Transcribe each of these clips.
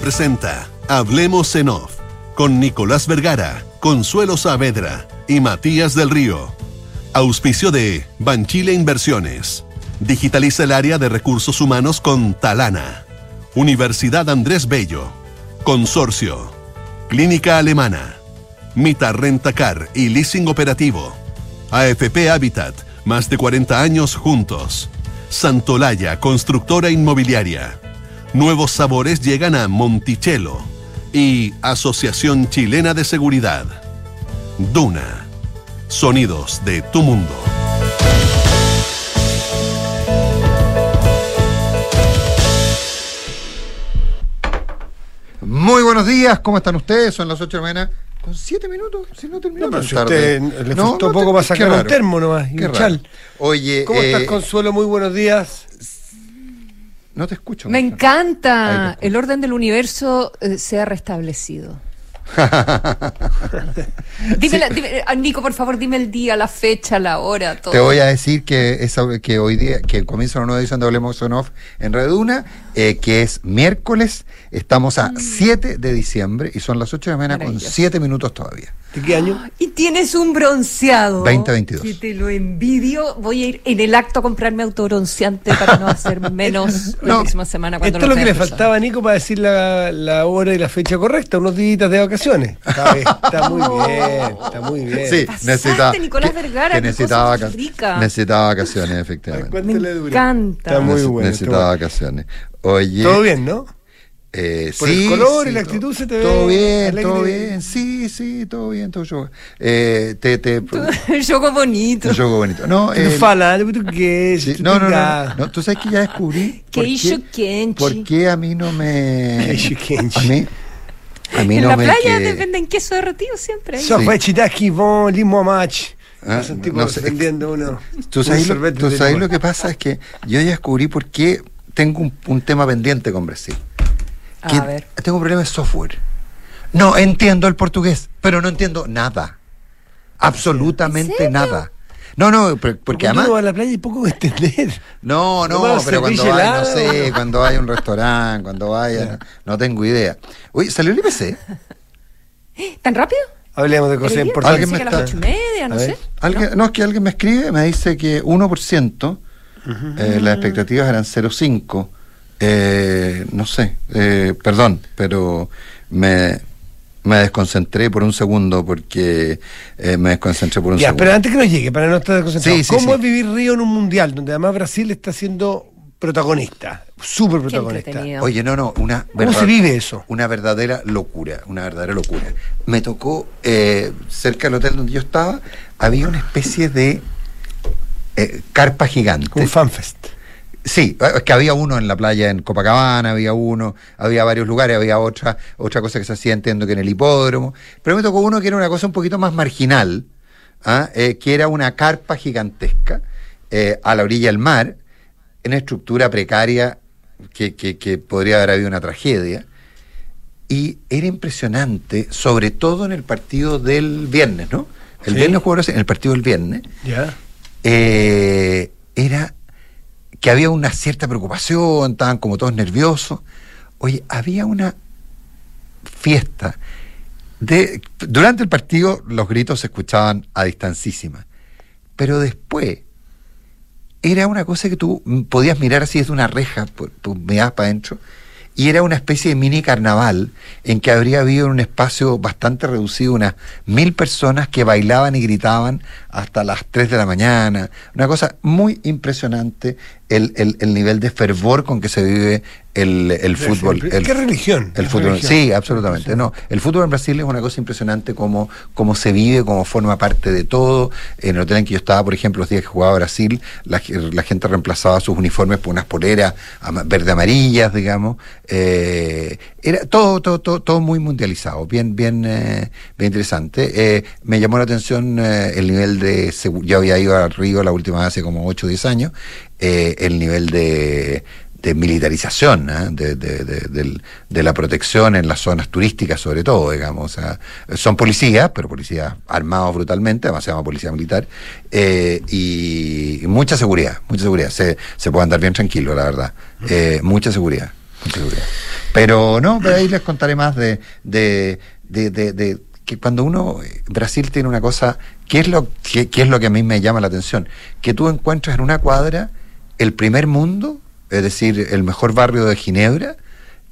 Presenta Hablemos en Off con Nicolás Vergara, Consuelo Saavedra y Matías del Río. Auspicio de Banchile Inversiones. Digitaliza el área de recursos humanos con Talana. Universidad Andrés Bello. Consorcio. Clínica Alemana. Mita Rentacar y Leasing Operativo. AFP Habitat. Más de 40 años juntos. Santolaya, constructora inmobiliaria. Nuevos sabores llegan a Monticello. Y Asociación Chilena de Seguridad. Duna. Sonidos de tu mundo. Muy buenos días, ¿cómo están ustedes? Son las 8 de la mañana. Con 7 minutos, si no terminó No, pero si tarde. usted le No, faltó no, poco qué para sacar raro. un termo nomás. y. Oye, ¿Cómo eh, estás, Consuelo? Muy buenos días. No te escucho. Me encanta. El orden del universo eh, se ha restablecido. dime, la- dime, ah, Nico, por favor, dime el día, la fecha, la hora, todo. Te voy a decir que, esa- que hoy día, que comienza una nueva edición de Hablemos on Off en Radio Duna, eh, que es miércoles, estamos a 7 de diciembre y son las 8 de la mañana con Maravilloso. 7 minutos todavía. ¿De qué año? Y tienes un bronceado. 2022. Que te lo envidio. Voy a ir en el acto a comprarme autobronceante para no hacer menos la No, próxima semana. Cuando Esto es lo que le faltaba a Nico para decir la, la hora y la fecha correcta, unos días de vacaciones. Está, muy bien, está muy bien. Sí, necesitaba, Nicolás que- Vergara, que qué necesitaba, vaca- necesitaba vacaciones, efectivamente. ¿cuánto Me le encanta. Está muy bueno, necesitaba vacaciones. Oye. Todo bien, ¿no? Eh, Por sí, el color y sí, la todo- actitud se te Todo ve bien, alegre. todo bien. Sí, sí, todo bien, todo yo. Eh, te, te, Juego bonito. bonito. No, eh, fala, tu portugués, sí, tu no, no, no, no, no, Tú sabes que ya descubrí. Que por hizo qué, Kenchi. por qué a mí no me. Que hizo Kenchi. A mí, a mí en no la me. playa que- te venden queso derretido siempre. Eso Sí. Von Limo Mach. Ah, un no sé. vendiendo uno. Tú un sabes, lo, sorbete tú sabes lo que pasa es que yo ya descubrí por qué tengo un, un tema pendiente con Brasil. A Que ver. Tengo un problema de software. No entiendo el portugués, pero no entiendo nada. Absolutamente ¿En serio? nada. No, no, pero- porque Cuando además. a la playa y poco entender. No, no, pero cuando vaya, no sé, cuando a un restaurante, cuando vaya, no, no tengo idea. Oye, ¿salió el IPC? ¿Tan rápido? Hablemos de cosas importantes. Alguien me que a las está- ocho y media, no A sé. alguien- no, es que alguien me escribe, me dice que 1%, eh, las expectativas eran 0,5. Eh, no sé, eh, perdón, pero me, me desconcentré por un segundo porque eh, me desconcentré por un Ya, segundo. pero antes que nos llegue, para no estar concentrado, Sí, sí, ¿cómo sí. es vivir Río en un mundial donde además Brasil está siendo protagonista, súper protagonista? Oye, no, no, una ¿Cómo se vive eso? Una verdadera locura, una verdadera locura. Me tocó, eh, cerca del hotel donde yo estaba, había una especie de eh, carpa gigante. Un fanfest. Sí, es que había uno en la playa en Copacabana, había uno, había varios lugares, había otra, otra cosa que se hacía, entiendo que en el hipódromo, pero me tocó uno que era una cosa un poquito más marginal, ¿ah? Eh, que era una carpa gigantesca eh, a la orilla del mar, en una estructura precaria que, que- que podría haber habido una tragedia, y era impresionante, sobre todo en el partido del viernes, ¿no? El Sí. viernes jugó Brasil, en el partido del viernes, Ya. eh, era que había una cierta preocupación, estaban como todos nerviosos. Oye, había una fiesta. De, durante el partido los gritos se escuchaban a distancísima, pero después era una cosa que tú podías mirar así desde una reja, por- mirabas para adentro, y era una especie de mini carnaval en que habría habido en un espacio bastante reducido unas mil personas que bailaban y gritaban hasta las 3 de la mañana. Una cosa muy impresionante el, el- el nivel de fervor con que se vive el, el fútbol. ¿Qué el- religión? el ¿Qué fútbol, religión? sí, absolutamente. No, el fútbol en Brasil es una cosa impresionante como, como se vive, como forma parte de todo. En el hotel en que yo estaba, por ejemplo, los días que jugaba Brasil, la, la gente reemplazaba sus uniformes por unas poleras ama- verde amarillas, digamos. Eh, era todo, todo, todo, todo muy mundializado, bien, bien, eh, bien interesante. Eh, me llamó la atención el nivel de yo había ido a Río la última vez hace como 8 o 10 años, eh, el nivel de de militarización ¿eh? de, de- de- de la protección en las zonas turísticas sobre todo, digamos. O son policías, pero policías armados brutalmente, además se llama policía militar, eh, y, mucha seguridad, mucha seguridad. Se, se puede andar bien tranquilo, la verdad. Eh, mucha seguridad. Pero no, pero ahí les contaré más de, de, que cuando uno, Brasil tiene una cosa, ¿qué es, lo, qué, qué es lo que a mí me llama la atención? Que tú encuentras en una cuadra el primer mundo, es decir, el mejor barrio de Ginebra,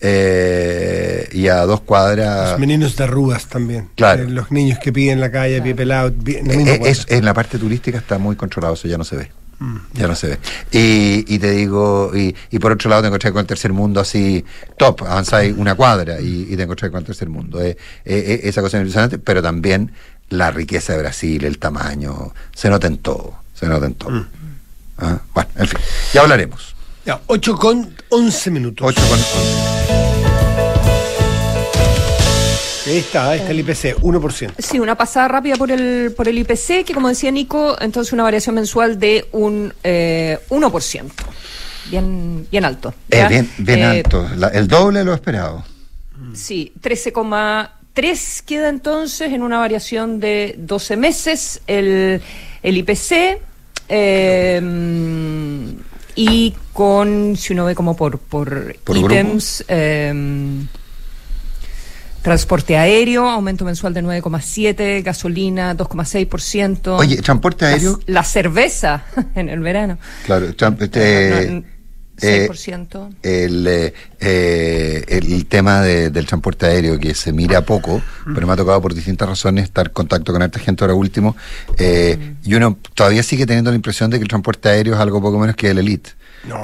eh, y a dos cuadras... Los meninos de arrugas también. Claro. Eh, Los niños que piden la calle, pie pelado. pie- en la Eh, misma cuadra. es- en la parte turística está muy controlado, eso ya no se ve. Mm. Ya no se ve. Y, y te digo, y, y por otro lado te encontrás con el tercer mundo así, top, avanzáis una cuadra y, y te encontrás con el tercer mundo. Eh, eh, eh, esa cosa es impresionante, pero también la riqueza de Brasil, el tamaño, se nota en todo, se nota en todo. Mm. Ah, Bueno, en fin, ya hablaremos. Ya, 8 con 11 minutos. 8 con 11. Ahí está, ahí está el IPC, 1%. Sí, una pasada rápida por el, por el IPC, que como decía Nico, entonces una variación mensual de un eh, 1%. Bien, bien alto. Eh, bien bien Eh, alto, la- el doble de lo esperado. Sí, 13,3 queda entonces en una variación de 12 meses el, el IPC. Eh, y con, si uno ve como por, por, Por ítems, eh, transporte aéreo, aumento mensual de 9,7, gasolina 2,6%. Oye, transporte aéreo, La, cerveza en el verano. claro, este, No, no, eh, 6%. el, eh, eh, el tema de- del transporte aéreo que se mira poco, pero me ha tocado por distintas razones estar en contacto con esta gente ahora último, eh, y uno todavía sigue teniendo la impresión de que el transporte aéreo es algo poco menos que el elite. No,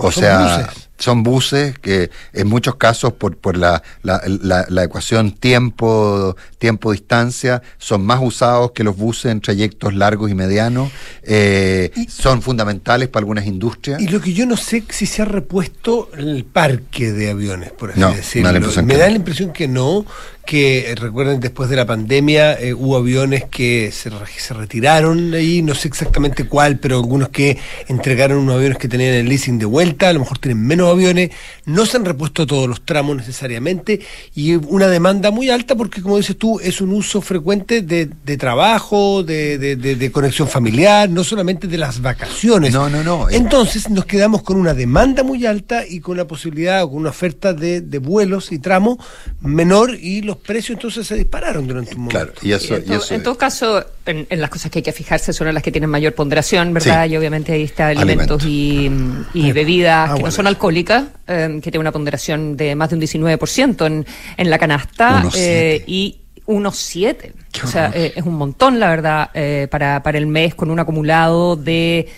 o son sea, buses. Son buses que en muchos casos por, por la, la, la- la ecuación tiempo, tiempo distancia son más usados que los buses en trayectos largos y medianos, eh, son fundamentales para algunas industrias. Y lo que yo no sé si se ha repuesto el parque de aviones, por así No, decirlo. Me da la impresión que no, que eh, recuerden después de la pandemia eh, hubo aviones que se, se retiraron ahí, no sé exactamente cuál, pero algunos que entregaron unos aviones que tenían el leasing de vuelta, a lo mejor tienen menos aviones, no se han repuesto todos los tramos necesariamente y una demanda muy alta porque como dices tú, es un uso frecuente de, de trabajo, de, de- de- de conexión familiar, no solamente de las vacaciones. No, no, no. Entonces nos quedamos con una demanda muy alta y con la posibilidad o con una oferta de, de vuelos y tramos menor y los precios entonces se dispararon durante un momento. Claro, y eso, en, y to- eso en es. todo caso, en, en las cosas que hay que fijarse son en las que tienen mayor ponderación, ¿verdad? Sí. Y obviamente ahí está alimentos y, y bebidas Ah, que bueno. no son alcohólicas, eh, que tienen una ponderación de más de un 19% en, en la canasta. Eh, siete. y unos 7. Qué O sea, eh, es un montón, la verdad, eh, para, para el mes con un acumulado de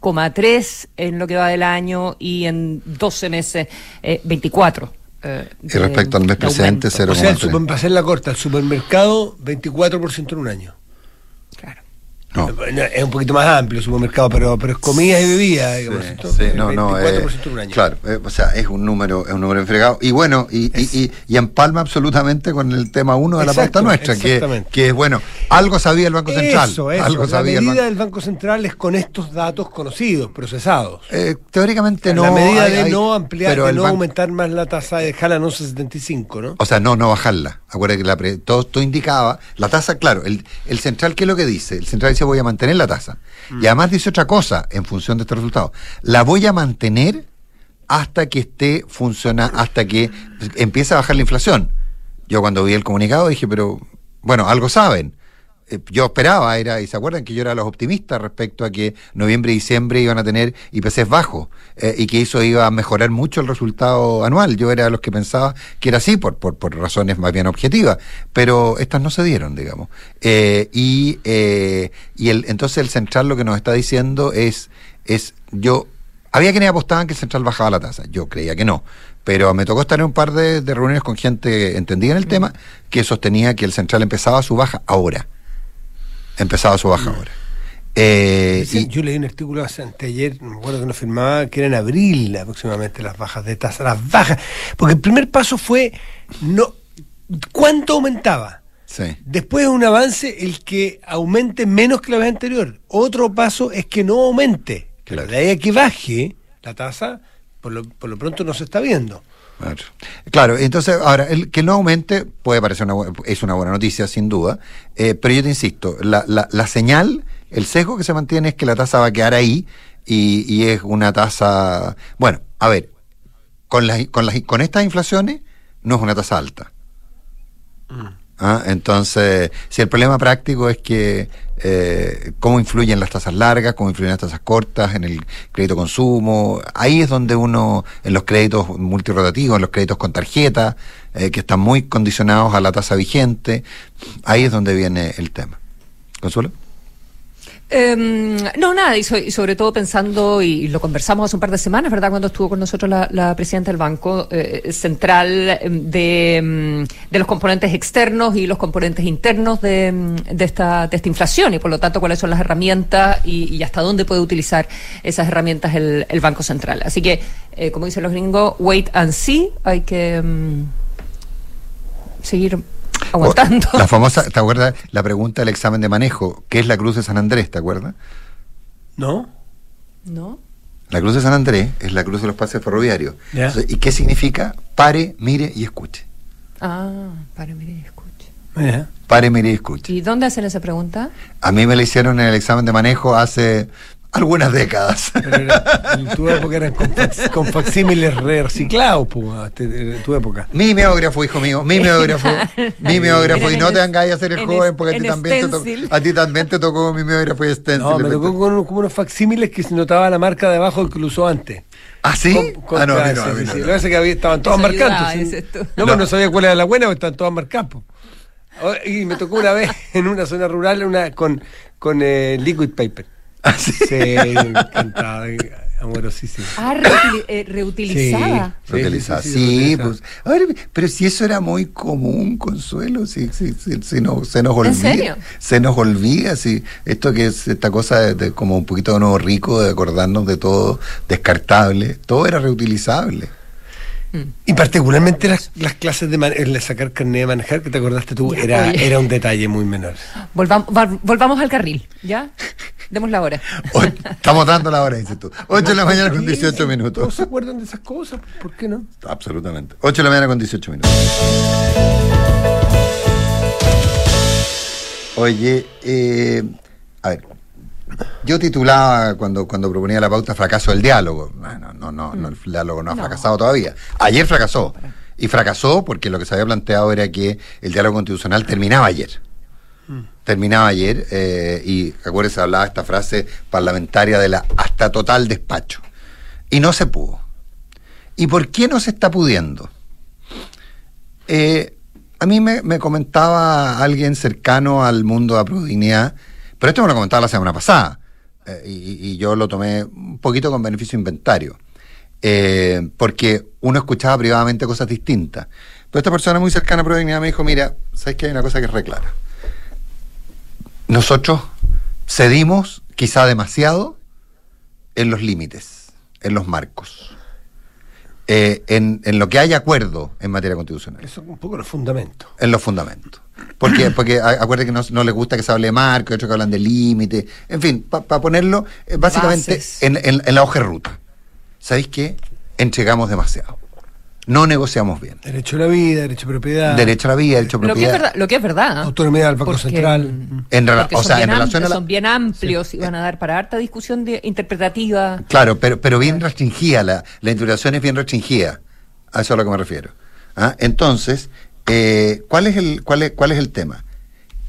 23,3 en lo que va del año y en 12 meses eh, 24. Eh, Y de- respecto al mes de aumento. cero. O sea, el 0,3. super- para hacer la corta, el supermercado 24% en un año. No. Es un poquito más amplio el supermercado, pero, pero es comida y bebida, digamos, Sí, no, no, 24% eh, un año. Claro, eh, o sea, es un número, es un número enfregado. Y bueno, y, y, y, y empalma absolutamente con el tema uno de la pauta nuestra, que, que es bueno, algo sabía el Banco Central. Eso, eso. Algo la sabía el medida Banco del Banco Central es con estos datos conocidos, procesados. Eh, teóricamente no. la medida hay- de no ampliar, de no aumentar más la tasa de dejarla en 11.75, ¿no? O sea, no, no bajarla. Acuérdate que la pre- todo, todo indicaba, la tasa, claro, el, el central, ¿qué es lo que dice? El central dice voy a mantener la tasa. Mm. Y además dice otra cosa en función de este resultado. La voy a mantener hasta que esté funciona, hasta que empiece a bajar la inflación. Yo cuando vi el comunicado dije, pero bueno, algo saben. Eh, Yo esperaba, era, y se acuerdan que yo era los optimistas respecto a que noviembre y diciembre iban a tener IPCs bajos eh, y que eso iba a mejorar mucho el resultado anual. Yo era de los que pensaba que era así, por, por, por razones más bien objetivas, pero estas no se dieron, digamos. Eh, y eh, y el, entonces el central lo que nos está diciendo es, es yo había quienes apostaban que el central bajaba la tasa. Yo creía que no. Pero me tocó estar en un par de, de reuniones con gente entendida en el tema que sostenía que el central empezaba su baja ahora. Empezaba su baja ahora. Eh, y- yo leí un artículo hace anteayer, no me acuerdo que nos firmaba, que era en abril aproximadamente las bajas de tasa, las bajas. Porque el primer paso fue no cuánto aumentaba. sí. Después un avance el que aumente menos que la vez anterior. Otro paso es que no aumente. Claro. De ahí a que baje la tasa, por lo, por lo pronto no se está viendo. Claro. Claro, entonces, ahora, el que no aumente puede parecer una, es una buena noticia, sin duda, eh, pero yo te insisto, la, la, la señal, el sesgo que se mantiene es que la tasa va a quedar ahí y, y es una tasa, bueno, a ver, con, las, con, las, con estas inflaciones no es una tasa alta. ¿Ah? Entonces, si el problema práctico es que eh, cómo influyen las tasas largas, cómo influyen las tasas cortas en el crédito consumo, ahí es donde uno, en los créditos multirotativos, en los créditos con tarjeta, eh, que están muy condicionados a la tasa vigente, ahí es donde viene el tema. ¿Consuelo? Em, no, nada, y, sobre todo pensando, y lo conversamos hace un par de semanas, ¿verdad? Cuando estuvo con nosotros la, presidenta del Banco eh, Central em, de, em, de, los componentes externos y los componentes internos de, de, esta, de esta inflación, y por lo tanto cuáles son las herramientas y, hasta dónde puede utilizar esas herramientas el, el Banco Central. Así que, eh, como dicen los gringos, wait and see, hay que seguir aguantando. La famosa, ¿te acuerdas? La pregunta del examen de manejo, ¿qué es la Cruz de San Andrés? ¿Te acuerdas? No. No. La Cruz de San Andrés es la cruz de los pases ferroviarios. ¿Y qué significa? Pare, mire y escuche. Ah, pare, mire y escuche. Pare, mire y escuche. ¿Y dónde hacen esa pregunta? A mí me la hicieron en el examen de manejo hace algunas décadas. Pero en tu época eran con, facsímiles reciclados, en tu época. Mi meógrafo, hijo mío, mi meógrafo, mi meógrafo. Y no te hagáis a ser el joven porque a ti, también te tocó, a ti también te tocó mi meógrafo y stencil. No, me tocó con, como unos facsímiles que se notaba la marca de abajo que lo usó antes. ¿Ah, sí? ah, no, no, no, Lo que pasa es que había, estaban todas marcadas. No, no, no sabía cuál era la buena, pero estaban todas marcadas. Y me tocó una vez en una zona rural una con, con eh, liquid paper. ¿Ah, sí? encantado, amorosísimo. Ah, eh, reutilizada. Sí, reutilizada, sí, pues. A ver, pero si eso era muy común, Consuelo, si, si, si, no, se nos olvida. ¿En serio? Se nos olvida, si esto que es esta cosa de, como un poquito de nuevo rico, de acordarnos de todo descartable, todo era reutilizable. Mm. Y particularmente las, las clases de el sacar carnet de manejar, que te acordaste tú, era, era un detalle muy menor. Volvamos, volvamos al carril, ¿ya? Demos la hora. estamos dando la hora, dices tú. 8 de la mañana con 18 minutos. ¿No se acuerdan de esas cosas? ¿Por qué no? Absolutamente. 8 de la mañana con 18 minutos. Oye, eh, a ver, yo titulaba cuando, cuando proponía la pauta fracaso del diálogo. Bueno, no, no, no, el diálogo no ha fracasado todavía. Ayer fracasó. Y fracasó porque lo que se había planteado era que el diálogo constitucional terminaba ayer. Terminaba ayer eh, y acuérdense, hablaba esta frase parlamentaria de la hasta total despacho. Y no se pudo. ¿Y por qué no se está pudiendo? Eh, a mí me, me, comentaba alguien cercano al mundo de la prodignidad pero esto me lo comentaba la semana pasada eh, y, yo lo tomé un poquito con beneficio inventario. Porque uno escuchaba privadamente cosas distintas. Pero esta persona muy cercana a Prodignidad me dijo, mira, ¿sabes que hay una cosa que es reclara? Nosotros cedimos quizá demasiado en los límites, en los marcos. Eh, en, en, lo que hay acuerdo en materia constitucional. Eso es un poco los fundamentos. En los fundamentos. Porque, porque acuérdate que no, no les gusta que se hable de marco, otros que hablan de límite. En fin, para ponerlo eh, básicamente en, en, la hoja de ruta. ¿Sabéis qué? Entregamos demasiado. No negociamos bien. Derecho a la vida, derecho a propiedad. Derecho a la vida, derecho a propiedad. Lo que es verdad. Lo que es verdad Autonomía del Banco Central. En, o sea, en relación a Son bien amplios y van a dar para harta discusión de, interpretativa. Claro, pero, pero bien restringida. La, la interpretación es bien restringida. A eso es a lo que me refiero. ¿Ah? Entonces, eh, ¿cuál, es el, cuál, es, ¿Cuál es el tema?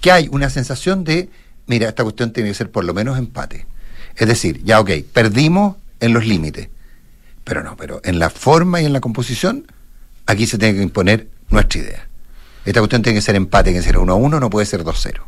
Que hay una sensación de, mira, esta cuestión tiene que ser por lo menos empate. Es decir, ya ok, perdimos en los límites, pero no, pero en la forma y en la composición, aquí se tiene que imponer nuestra idea. Esta cuestión tiene que ser empate, tiene que ser 1 a 1, no puede ser 2 0.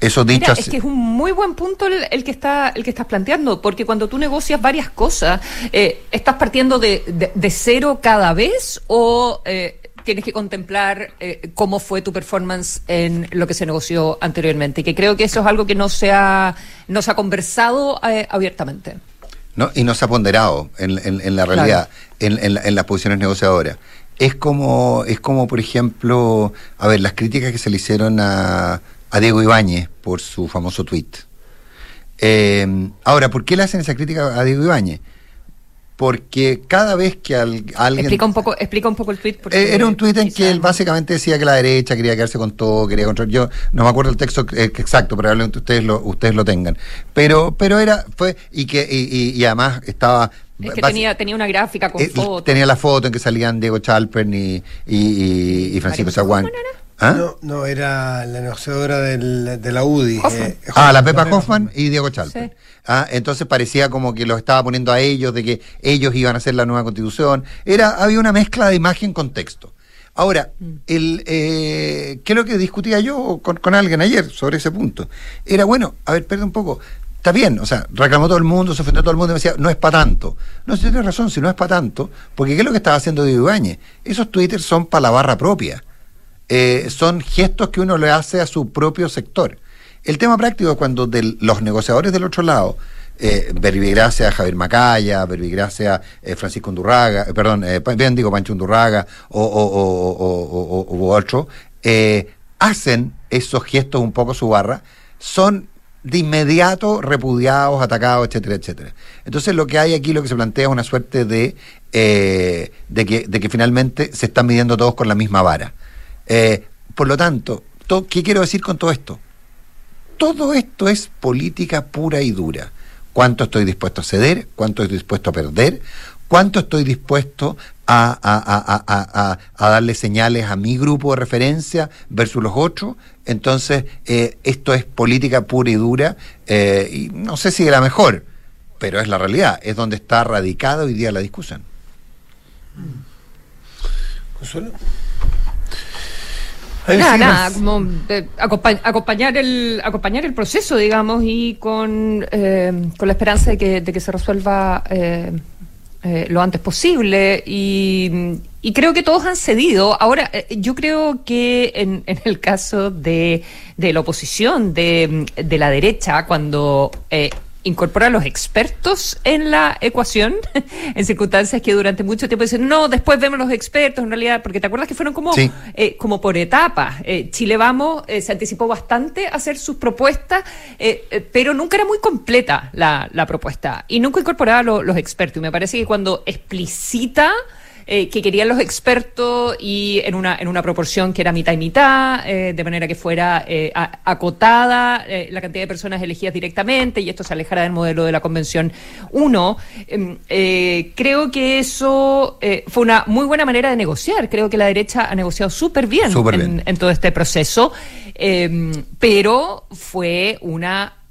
Eso dicho es que es un muy buen punto el, que está el que estás planteando, porque cuando tú negocias varias cosas, eh, ¿estás partiendo de, de, cero cada vez o eh, tienes que contemplar eh, cómo fue tu performance en lo que se negoció anteriormente. Y que creo que eso es algo que no se ha, no se ha conversado eh, abiertamente. No, y no se ha ponderado en, la realidad, en, en, las posiciones negociadoras. Es como, es como, por ejemplo, a ver, las críticas que se le hicieron a, a Diego Ibáñez por su famoso tweet. Eh, ahora, ¿por qué le hacen esa crítica a Diego Ibáñez? Porque cada vez que alguien... Explica un poco, explica un poco el tweet. Eh, era un tweet en que él básicamente decía que la derecha quería quedarse con todo, quería controlar... Yo no me acuerdo el texto exacto, probablemente ustedes lo, ustedes lo tengan. Pero, pero era, fue, y que, y, además estaba Es que tenía, tenía una gráfica con eh, fotos. Tenía la foto en que salían Diego Chalpern y, y, y Francisco Zaguán. ¿Ah? No, no, era la negociadora del, de la UDI. Eh, ah, la Pepa Hoffman y Diego Chalper. Ah, entonces parecía como que los estaba poniendo a ellos, de que ellos iban a hacer la nueva constitución. Era, había una mezcla de imagen con texto. Ahora, mm. el, eh, ¿qué es lo que discutía yo con, con, alguien ayer sobre ese punto? Era, bueno, a ver, perdón un poco, está bien, o sea, reclamó todo el mundo, se ofendió todo el mundo y me decía, no es para tanto. No, si tiene razón, si no es para tanto, porque ¿qué es lo que estaba haciendo Diego Ibáñez? Esos twitters son para la barra propia. Eh, son gestos que uno le hace a su propio sector. El tema práctico es cuando los negociadores del otro lado, eh, Javier Macaya, Verbigracia eh, Francisco Undurraga, eh, perdón, eh, bien digo Pancho Undurraga o, otro, hacen esos gestos un poco su barra, son de inmediato repudiados, atacados, etcétera, etcétera. Entonces lo que hay aquí, lo que se plantea es una suerte de, de, que, de que finalmente se están midiendo todos con la misma vara. Eh, por lo tanto, ¿qué quiero decir con todo esto? Todo esto es política pura y dura. ¿Cuánto estoy dispuesto a ceder? ¿Cuánto estoy dispuesto a perder? ¿Cuánto estoy dispuesto a, darle señales a mi grupo de referencia versus los otros? Entonces, eh, esto es política pura y dura, eh, y no sé si es la mejor, pero es la realidad, es donde está radicada hoy día la discusión. Consuelo. Nada, nada, como acompañar el acompañar el proceso, digamos, y con, eh, con la esperanza de que, de que se resuelva eh, eh, lo antes posible. Y, y, creo que todos han cedido. Ahora, yo creo que en, en el caso de, de la oposición, de, de la derecha, cuando incorpora a los expertos en la ecuación, en circunstancias que durante mucho tiempo dicen, no, después vemos los expertos, en realidad, porque te acuerdas que fueron como, eh, como por etapas. Eh, Chile Vamos eh, se anticipó bastante a hacer sus propuestas, pero nunca era muy completa la, la propuesta y nunca incorporaba los expertos. Y me parece que cuando explicita eh, que querían los expertos y en una, en una proporción que era mitad y mitad, eh, de manera que fuera eh, acotada la cantidad de personas elegidas directamente y esto se alejara del modelo de la Convención 1. Em, creo que eso fue una muy buena manera de negociar. Creo que la derecha ha negociado súper bien, bien. en todo este proceso, em, pero fue una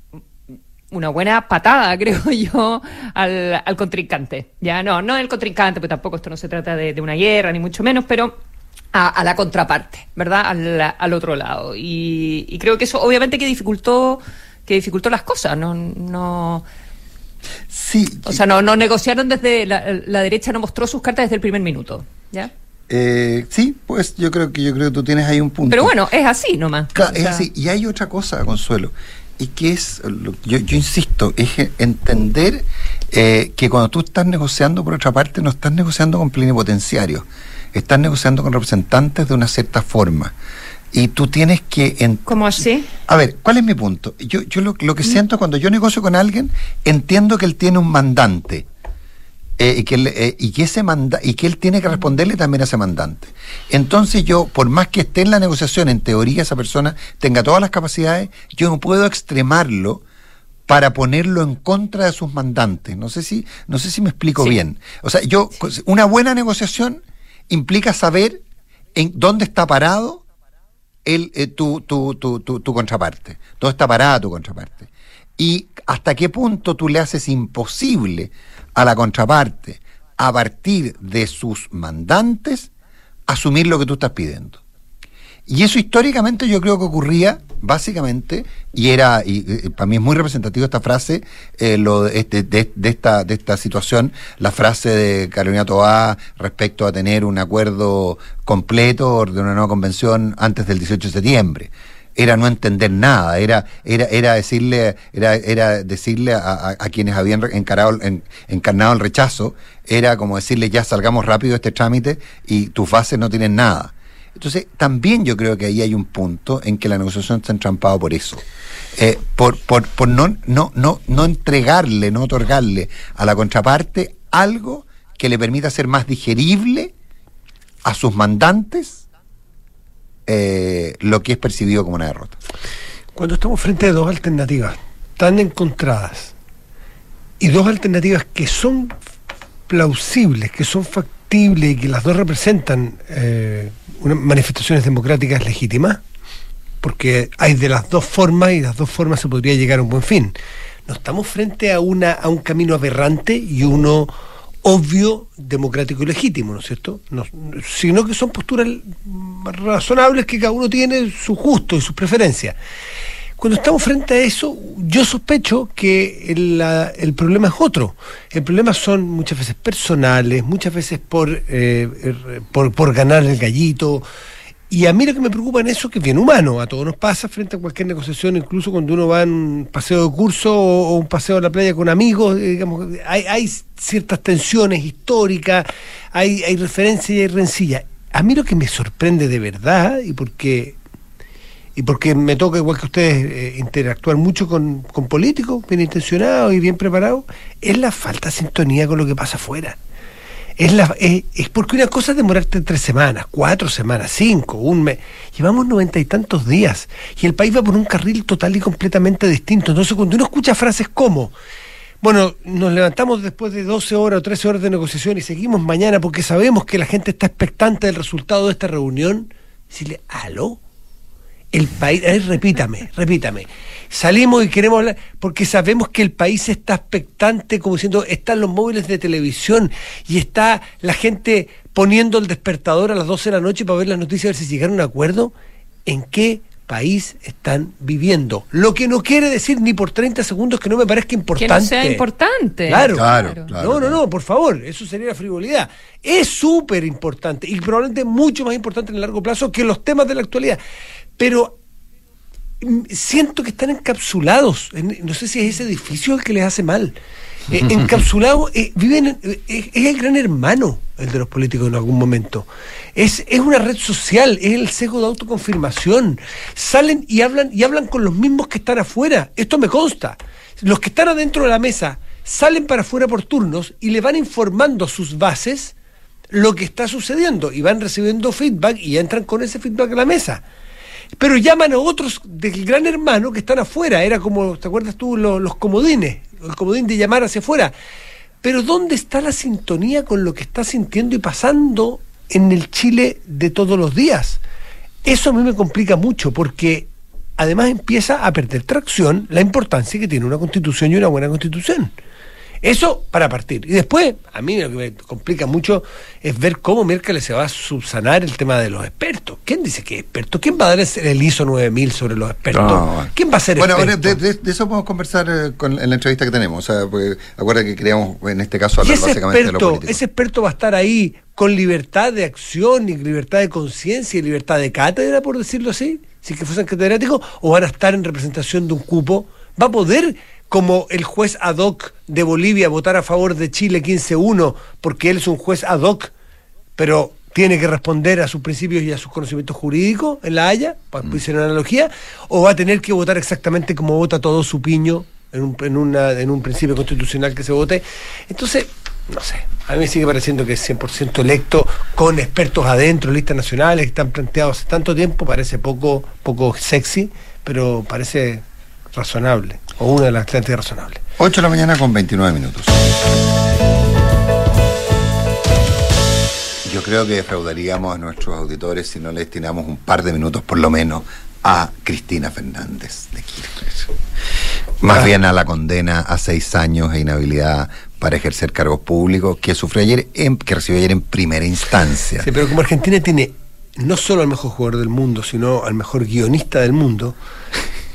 una buena patada, creo yo, al, al, contrincante. Ya no, no el contrincante, porque tampoco esto no se trata de, una guerra, ni mucho menos, pero a, la contraparte, ¿verdad? Al, al otro lado. Y, creo que eso obviamente que dificultó, que dificultó las cosas, no, no. Sí. O sea, no, no negociaron desde la, la derecha no mostró sus cartas desde el primer minuto, ¿ya? Eh, sí, pues yo creo que yo creo que tú tienes ahí un punto. Pero bueno, es así nomás. Claro, es así. Y hay otra cosa, Consuelo y que es, yo, yo insisto, es entender eh, que cuando tú estás negociando, por otra parte, no estás negociando con plenipotenciarios, estás negociando con representantes de una cierta forma. Y tú tienes que... ¿Cómo así? A ver, ¿cuál es mi punto? Yo, yo lo, lo que siento cuando yo negocio con alguien, entiendo que él tiene un mandante eh, y, que él, eh, y, que ese manda y que él tiene que responderle también a ese mandante. Entonces yo, por más que esté en la negociación, en teoría esa persona tenga todas las capacidades, yo no puedo extremarlo para ponerlo en contra de sus mandantes. No sé si, no sé si me explico bien. O sea, yo, una buena negociación implica saber en dónde está parado el, eh, tu, tu, tu, tu, contraparte, dónde está parada tu contraparte. Y hasta qué punto tú le haces imposible a la contraparte, a partir de sus mandantes, asumir lo que tú estás pidiendo. Y eso históricamente yo creo que ocurría básicamente, y era, y, para mí es muy representativo esta frase, eh, este, de, esta, de esta situación, la frase de Carolina Toá respecto a tener un acuerdo completo de una nueva convención antes del 18 de septiembre era no entender nada, era, era, era decirle, era, era decirle a, quienes habían encarado, encarnado el rechazo, era como decirle ya salgamos rápido de este trámite y tus fases no tienen nada. Entonces, también yo creo que ahí hay un punto en que la negociación está entrampada por eso. Eh, por, por, por no, no, no, no entregarle, no otorgarle a la contraparte algo que le permita ser más digerible a sus mandantes eh, lo que es percibido como una derrota. Cuando estamos frente a dos alternativas tan encontradas y dos alternativas que son plausibles, que son factibles y que las dos representan eh, unas manifestaciones democráticas legítimas, porque hay de las dos formas y de las dos formas se podría llegar a un buen fin. No estamos frente a, una, a un camino aberrante y uno obvio, democrático y legítimo, ¿no es cierto? No, sino que son posturas razonables que cada uno tiene su gusto y sus preferencias. Cuando estamos frente a eso, yo sospecho que el, el problema es otro. El problema son muchas veces personales, muchas veces por, eh, er, por, por ganar el gallito, y a mí lo que me preocupa en eso es que es bien humano, a todos nos pasa frente a cualquier negociación, incluso cuando uno va en un paseo de curso o, un paseo a la playa con amigos, eh, digamos, hay, hay ciertas tensiones históricas, hay, hay referencias y hay rencillas. A mí lo que me sorprende de verdad, y porque, y porque me toca, igual que ustedes, eh, interactuar mucho con, con políticos bien intencionados y bien preparados, es la falta de sintonía con lo que pasa afuera. Es, es, porque una cosa es demorarte tres semanas, cuatro semanas, cinco, un mes. Llevamos noventa y tantos días y el país va por un carril total y completamente distinto. Entonces, cuando uno escucha frases como, bueno, nos levantamos después de 12 horas o 13 horas de negociación y seguimos mañana porque sabemos que la gente está expectante del resultado de esta reunión, decirle, aló, el país, repítame, repítame. Salimos y queremos hablar porque sabemos que el país está expectante, como diciendo, están los móviles de televisión y está la gente poniendo el despertador a las 12 de la noche para ver las noticias, a ver si llegaron a un acuerdo. ¿En qué país están viviendo? Lo que no quiere decir ni por 30 segundos que no me parezca importante. Que no sea importante. Claro, claro. no, no, no, por favor, eso sería frivolidad. Es súper importante y probablemente mucho más importante en el largo plazo que los temas de la actualidad. Pero siento que están encapsulados. no sé si es ese edificio el que les hace mal. Eh, encapsulados, eh, viven, eh, es el gran hermano el de los políticos en algún momento. Es, es una red social, es el sesgo de autoconfirmación. Salen y hablan, y hablan con los mismos que están afuera. Esto me consta. Los que están adentro de la mesa salen para afuera por turnos y le van informando a sus bases lo que está sucediendo y van recibiendo feedback y entran con ese feedback a la mesa pero llaman a otros del gran hermano que están afuera. Era como, ¿te acuerdas tú? Los, comodines, el comodín de llamar hacia afuera. Pero ¿dónde está la sintonía con lo que está sintiendo y pasando en el Chile de todos los días? Eso a mí me complica mucho porque además empieza a perder tracción la importancia que tiene una constitución y una buena constitución. Eso para partir. Y después, a mí lo que me complica mucho es ver cómo Merkel se va a subsanar el tema de los expertos. ¿Quién dice que es experto? ¿Quién va a dar el ISO 9000 sobre los expertos? ¿Quién va a ser bueno, experto? Bueno, de, eso podemos conversar eh, con, en la entrevista que tenemos. O sea, pues, acuerda que queríamos en este caso hablar básicamente de lo Ese experto va a estar ahí con libertad de acción y libertad de conciencia y libertad de cátedra, por decirlo así, si que fuesen catedráticos, o van a estar en representación de un cupo. Va a poder como el juez ad hoc de Bolivia votar a favor de Chile 15-1 porque él es un juez ad hoc, pero tiene que responder a sus principios y a sus conocimientos jurídicos en la Haya, para mm. una analogía, o va a tener que votar exactamente como vota todo su piño en un, en, una, en un principio constitucional que se vote. Entonces, no sé, a mí me sigue pareciendo que es 100% electo con expertos adentro, listas nacionales que están planteados hace tanto tiempo, parece poco, poco sexy, pero parece razonable, o una de las cantidades razonables. 8 de la mañana con 29 minutos. Yo creo que defraudaríamos a nuestros auditores si no le destinamos un par de minutos por lo menos a Cristina Fernández de Kirchner. Más ah. bien a la condena a seis años de inhabilidad para ejercer cargos públicos que sufrió ayer, que recibió ayer en primera instancia. Sí, pero como Argentina tiene no solo al mejor jugador del mundo, sino al mejor guionista del mundo,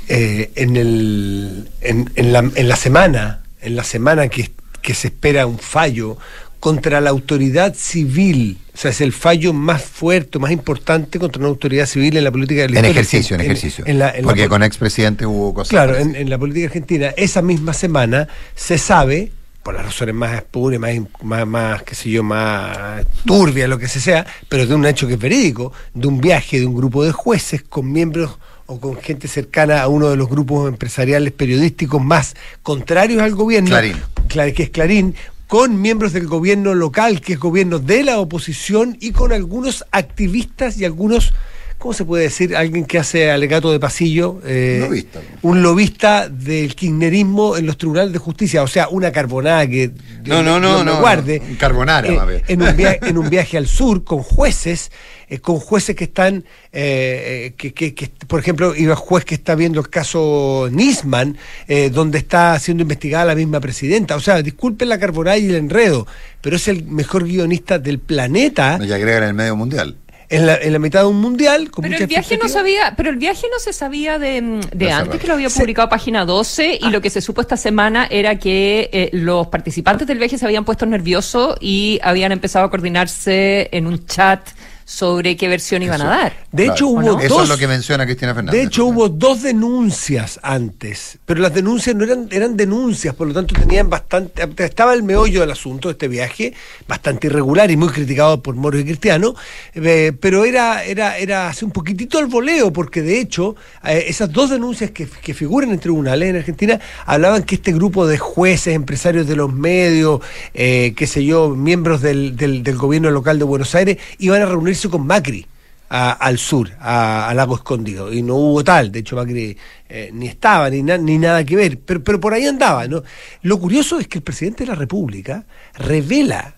eh, en, el, en, en, la, en, la, semana, en la semana que, que se espera un fallo contra la autoridad civil, o sea, es el fallo más fuerte, más importante contra una autoridad civil en la política de En ejercicio, en, ejercicio. Porque con expresidentes hubo cosas. Claro, en, la política argentina, esa misma semana se sabe, por las razones más puras, más, más, más, qué sé yo, más turbia, lo que sea, pero de un hecho que es verídico, de un viaje de un grupo de jueces con miembros o con gente cercana a uno de los grupos empresariales periodísticos más contrarios al gobierno, Clarín. que es Clarín, con miembros del gobierno local, que es gobierno de la oposición, y con algunos activistas y algunos ¿cómo se puede decir? Alguien que hace alegato de pasillo. eh, Lobista. Un lobista del kirchnerismo en los tribunales de justicia. O sea, una carbonada que. No, no, no, no, guarde. no, carbonara, Eh, más bien. en, un viaje, en un viaje al sur con jueces, eh, con jueces que están, eh, eh, que, que- que, por ejemplo, iba juez que está viendo el caso Nisman, eh, donde está siendo investigada la misma presidenta. O sea, disculpen la carbonada y el enredo, pero es el mejor guionista del planeta Y agregan el medio mundial. En la, en la mitad de un mundial. Con Pero el viaje no sabía, pero el viaje no se sabía de, de antes que lo había Se- publicado página 12 y lo que se supo esta semana era que eh, los participantes del viaje se habían puesto nerviosos y habían empezado a coordinarse en un chat sobre qué versión iban a dar. De hecho, Claro. hubo ¿O no? Eso dos. es lo que menciona Cristina Fernández. De hecho, hubo dos denuncias antes, pero las denuncias no eran, eran denuncias, por lo tanto tenían bastante, estaba el meollo del asunto de este viaje, bastante irregular y muy criticado por Moro y Cristiano, eh, pero era, era, era hace un poquitito al voleo, porque de hecho, eh, esas dos denuncias que, que figuran en tribunales en Argentina hablaban que este grupo de jueces, empresarios de los medios, eh, qué sé yo, miembros del, del, del gobierno local de Buenos Aires, iban a reunirse con Macri a- al sur, a, a Lago Escondido. Y no hubo tal, de hecho Macri eh, ni estaba, ni, na- ni nada que ver, pero, pero por ahí andaba. ¿no? Lo curioso es que el presidente de la República revela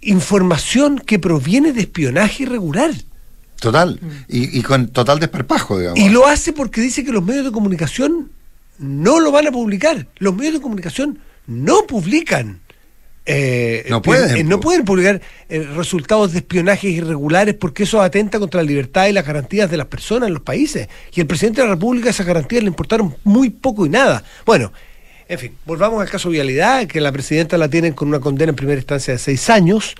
información que proviene de espionaje irregular. Total. Y, y con total desparpajo, digamos. Y lo hace porque dice que los medios de comunicación no lo van a publicar. Los medios de comunicación no publican. Eh, No pueden, eh, no pueden publicar eh, resultados de espionajes irregulares porque eso atenta contra la libertad y las garantías de las personas en los países. Y al presidente de la República esas garantías le importaron muy poco y nada. Bueno, en fin, volvamos al caso Vialidad, que la presidenta la tienen con una condena en primera instancia de seis años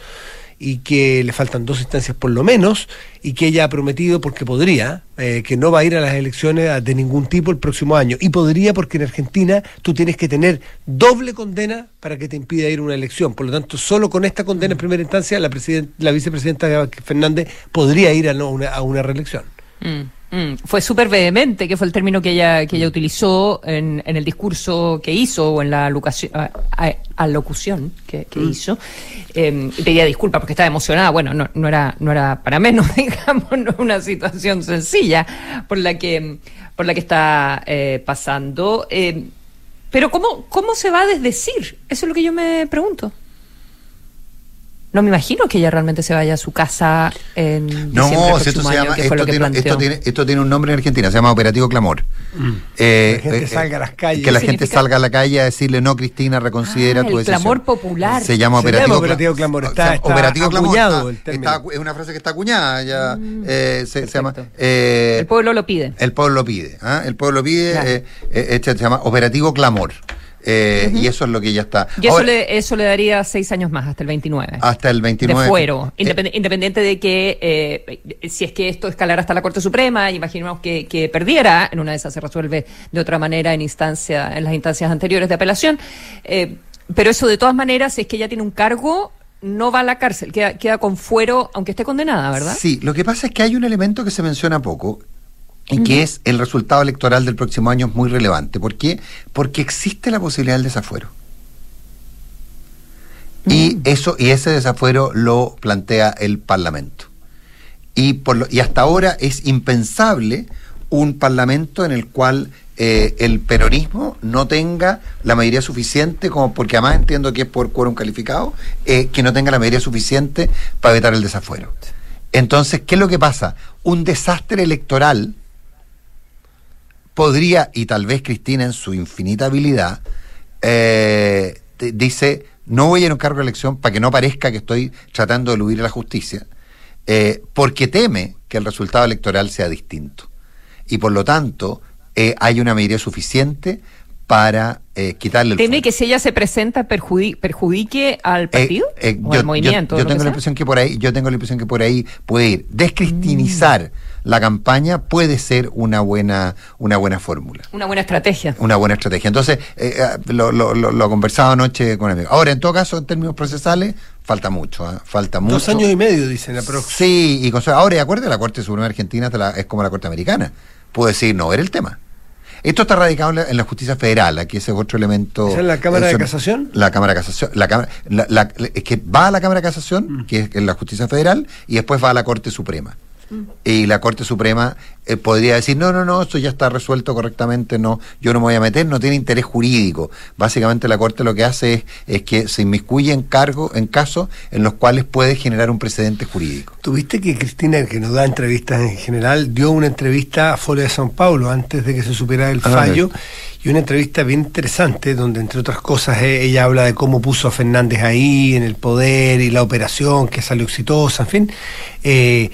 y que le faltan dos instancias por lo menos, y que ella ha prometido, porque podría, eh, que no va a ir a las elecciones de ningún tipo el próximo año. Y podría porque en Argentina tú tienes que tener doble condena para que te impida ir a una elección. Por lo tanto, solo con esta condena en primera instancia, la, la vicepresidenta Fernández podría ir a, no, una, a una reelección. Mm, mm. Fue súper vehemente, que fue el término que ella, que ella utilizó en, en el discurso que hizo o en la alocución, a- a- alocución que, que hizo. Eh, y pedía disculpas porque estaba emocionada. Bueno, no, no, era, no era para menos, digamos, no una situación sencilla por la que, por la que está eh, pasando. Eh, pero ¿cómo, ¿cómo se va a desdecir? Eso es lo que yo me pregunto. No me imagino que ella realmente se vaya a su casa en diciembre No, si esto se año, llama, que esto que tiene, planteó. esto, tiene, esto tiene un nombre en Argentina, se llama Operativo Clamor. Eh, La gente salga a las calles. Que la ¿Qué gente salga a la calle a decirle, no, Cristina, reconsidera Ah, tu el decisión. clamor popular. Se llama Se Operativo, llama Operativo Clamor, está- está Operativo Clamor, está- es una frase que está acuñada, ya, eh, se, se llama... Eh, El pueblo lo pide. el pueblo lo pide, ¿ah? el pueblo lo pide, Claro. eh, eh, este se llama Operativo Clamor. Eh, Y eso es lo que ya está. Y eso, le, eso le daría seis años más, hasta el 29. hasta el 29. De fuero, Eh, independ- independiente de que eh, si es que esto escalara hasta la Corte Suprema, imaginemos que, que perdiera, en una de esas se resuelve de otra manera en instancia, en las instancias anteriores de apelación. eh, pero eso de todas maneras, si es que ella tiene un cargo, no va a la cárcel, queda, queda con fuero, aunque esté condenada, ¿verdad? Sí, lo que pasa es que hay un elemento que se menciona poco y que es el resultado electoral del próximo año es muy relevante. ¿Por qué? Porque existe la posibilidad del desafuero. Y eso y ese desafuero lo plantea el Parlamento. Y por lo- y hasta ahora es impensable un parlamento en el cual eh, el peronismo no tenga la mayoría suficiente, como porque además entiendo que es por quórum calificado, eh, que no tenga la mayoría suficiente para evitar el desafuero. Entonces, ¿qué es lo que pasa? Un desastre electoral podría, y tal vez Cristina en su infinita habilidad, eh, dice, no voy a ir a un cargo de elección para que no parezca que estoy tratando de eludir a la justicia, eh, porque teme que el resultado electoral sea distinto. Y por lo tanto, eh, hay una mayoría suficiente para eh, quitarle el ¿Teme que si ella se presenta perjudi- perjudique al partido eh, o yo, al movimiento? yo- tengo la impresión que por ahí, yo tengo la impresión que por ahí puede ir. Descristinizar Mm. La campaña puede ser una buena, una buena fórmula. Una buena estrategia. Una buena estrategia. Entonces, eh, eh, lo, lo, lo, lo conversaba anoche con amigos. Ahora, en todo caso, en términos procesales, falta mucho, ¿eh? falta mucho. Dos años y medio, dicen la próxima. Sí, y con, ahora, y acuérdate, la Corte Suprema Argentina es como la Corte Americana. Puede decir no ver el tema. Esto está radicado en la, en la justicia federal, aquí ese es otro elemento. ¿Esa es la Cámara de Casación? La Cámara de Casación. La, Cámara- la- la- es que va a la Cámara de Casación, Mm. que es en la justicia federal, y después va a la Corte Suprema. Y la Corte Suprema eh, podría decir, no, no, no, esto ya está resuelto correctamente, no, yo no me voy a meter, no tiene interés jurídico. Básicamente la Corte lo que hace es, es que se inmiscuye en cargo, en casos en los cuales puede generar un precedente jurídico. Tuviste que Cristina, que nos da entrevistas en general, dio una entrevista a Folia de San Paulo antes de que se supiera el Ah, fallo, y una entrevista bien interesante, donde entre otras cosas eh, ella habla de cómo puso a Fernández ahí en el poder y la operación que salió exitosa, en fin. Eh,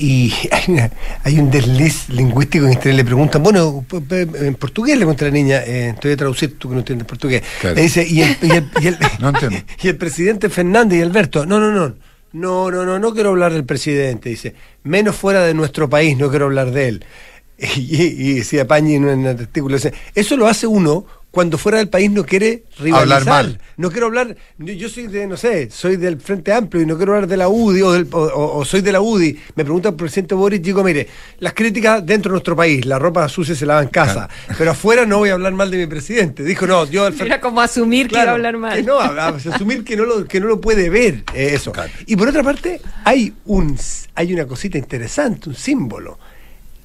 y hay, una- hay un desliz lingüístico en que le preguntan, bueno, en portugués le pregunta la niña, eh, te voy a traducir tú que no entiendes portugués. Claro. Le dice, y el, y el- y el- No entiendo. y el presidente Fernández y Alberto, no, no, no, no, no, no, no quiero hablar del presidente, dice, menos fuera de nuestro país, no quiero hablar de él. Y, y decía Pañi en un artículo, dice, eso lo hace uno cuando fuera del país no quiere rivalizar. Hablar mal. No quiero hablar, yo, yo soy de, no sé, soy del Frente Amplio y no quiero hablar de la UDI o, del- o- o- o soy de la UDI. Me pregunta el presidente Boris, digo, mire, las críticas dentro de nuestro país, la ropa sucia se lava en casa, pero afuera no voy a hablar mal de mi presidente. Dijo, no, yo al Era como asumir que iba a Claro, hablar mal. que no, a- a- asumir que no lo, que no lo puede ver, eh, eso. Claro. Y por otra parte, hay un hay una cosita interesante, un símbolo.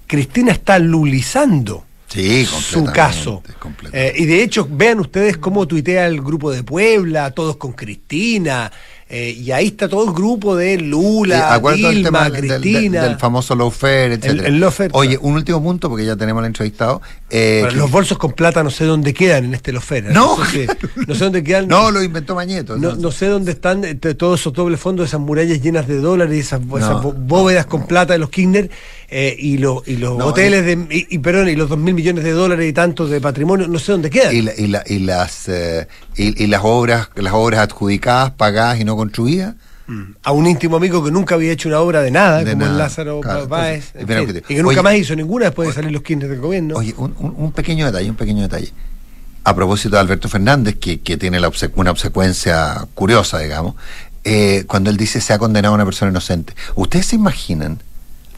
Cristina está lulizando Sí, su caso. Eh, y de hecho, vean ustedes cómo tuitea el grupo de Puebla, todos con Cristina, eh, y ahí está todo el grupo de Lula, acuerdo el Dilma, tema del, del- Cristina. del famoso lawfare, etcétera. el lawfare, Oye, un último punto, porque ya tenemos al entrevistado. eh, que- los bolsos con plata no sé dónde quedan en este Lofer. No. sé, si- no sé dónde quedan. no, lo inventó Mañeto. No, no sé dónde están eh, t- todos esos dobles fondos, esas murallas llenas de dólares, esas, esas bo- bóvedas con plata de los Kirchner eh, y, los y los No, hoteles de y, y, perdón, y los dos mil millones de dólares y tantos de patrimonio, no sé dónde quedan. y, la- y la- y las eh, y, y las obras las obras adjudicadas pagadas y no construidas Mm. A un íntimo amigo que nunca había hecho una obra de nada, De como el Lázaro claro, Báez, entonces, en pero fin, que te- y que nunca oye, más hizo ninguna después de oye, salir los Kirchner del gobierno. oye un, pequeño detalle un pequeño detalle a propósito de Alberto Fernández que, que tiene la obse- una obsecuencia curiosa digamos eh, cuando él dice se ha condenado a una persona inocente ustedes se imaginan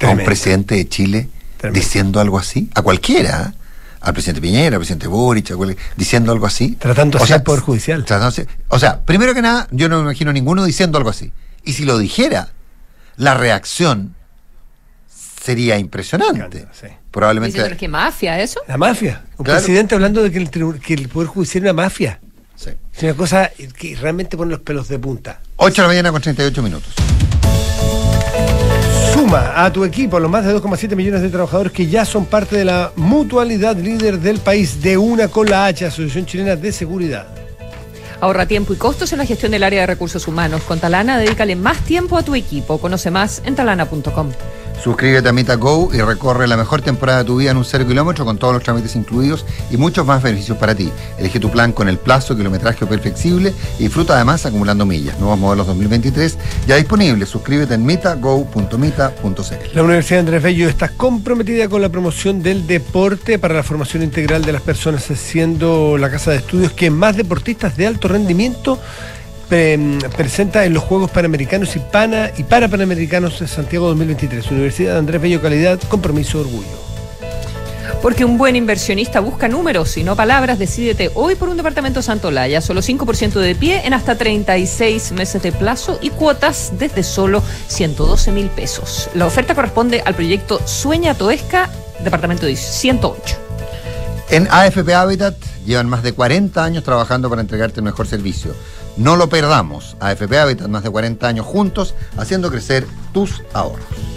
a un presidente de Chile Tremendo. diciendo algo así a cualquiera ¿eh? Al presidente Piñera, al presidente Boric, diciendo algo así. Tratando así al Poder Judicial. tratándose- o sea, primero que nada, yo no me imagino ninguno diciendo algo así. Y si lo dijera, la reacción sería impresionante. Sí. Probablemente. Que mafia, ¿eso? La mafia. Un Claro. presidente hablando de que el, que el Poder Judicial es una mafia. Sí. Es una cosa que realmente pone los pelos de punta. 8 de la mañana con 38 minutos. Suma a tu equipo los más de 2,7 millones de trabajadores que ya son parte de la mutualidad líder del país de una con la H, Asociación Chilena de Seguridad. Ahorra tiempo y costos en la gestión del área de recursos humanos. Con Talana, dedícale más tiempo a tu equipo. Conoce más en talana.com. Suscríbete a MitaGo y recorre la mejor temporada de tu vida en un cero kilómetro con todos los trámites incluidos y muchos más beneficios para ti. Elige tu plan con el plazo, kilometraje o flexible y disfruta además acumulando millas. Nuevos modelos 2023 ya disponibles. Suscríbete en mitago.mita.cl. La Universidad Andrés Bello está comprometida con la promoción del deporte para la formación integral de las personas, siendo la casa de estudios que más deportistas de alto rendimiento presenta en los Juegos Panamericanos y, Pana, y para Panamericanos de Santiago 2023. Universidad Andrés Bello Calidad, compromiso, orgullo. Porque un buen inversionista busca números y no palabras, decídete hoy por un departamento Santolaya, solo 5% de pie en hasta 36 meses de plazo y cuotas desde solo 112 mil pesos. La oferta corresponde al proyecto Sueña Toesca, departamento 108. En AFP Habitat llevan más de 40 años trabajando para entregarte el mejor servicio. No lo perdamos. AFP Habitat, más de 40 años juntos, haciendo crecer tus ahorros.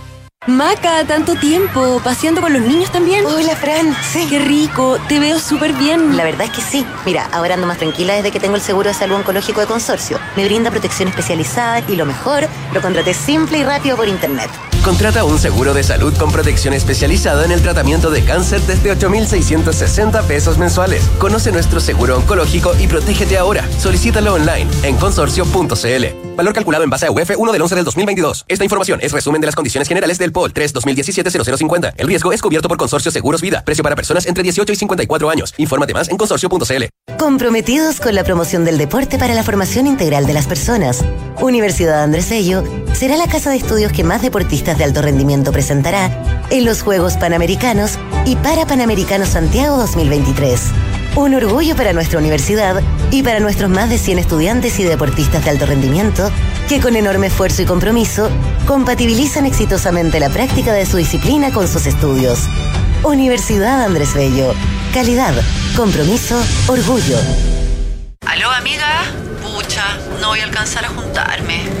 Maca, tanto tiempo, paseando con los niños también. Hola, Fran. Sí. Qué rico, te veo súper bien. La verdad es que sí. Mira, ahora ando más tranquila desde que tengo el seguro de salud oncológico de consorcio. Me brinda protección especializada y lo mejor, lo contraté simple y rápido por internet. Contrata un seguro de salud con protección especializada en el tratamiento de cáncer desde 8,660 pesos mensuales. Conoce nuestro seguro oncológico y protégete ahora. Solicítalo online en consorcio.cl. Valor calculado en base a UF 1 del 11 del 2022. Esta información es resumen de las condiciones generales del POL 3 2017-0050. El riesgo es cubierto por Consorcio Seguros Vida. Precio para personas entre 18 y 54 años. Infórmate más en consorcio.cl. Comprometidos con la promoción del deporte para la formación integral de las personas. Universidad Andrés Bello será la casa de estudios que más deportistas de alto rendimiento presentará en los Juegos Panamericanos y para Panamericanos Santiago 2023. Un orgullo para nuestra universidad y para nuestros más de 100 estudiantes y deportistas de alto rendimiento que con enorme esfuerzo y compromiso compatibilizan exitosamente la práctica de su disciplina con sus estudios. Universidad Andrés Bello. Calidad, compromiso, orgullo. ¿Aló, amiga? Pucha, no voy a alcanzar a juntarme.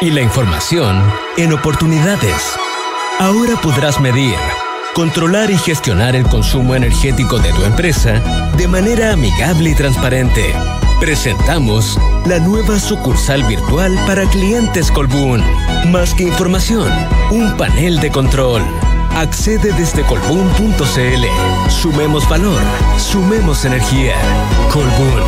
y la información en oportunidades. Ahora podrás medir, controlar y gestionar el consumo energético de tu empresa de manera amigable y transparente. Presentamos la nueva sucursal virtual para clientes Colbún. Más que información, un panel de control. Accede desde colbún.cl. Sumemos valor, sumemos energía. Colbún.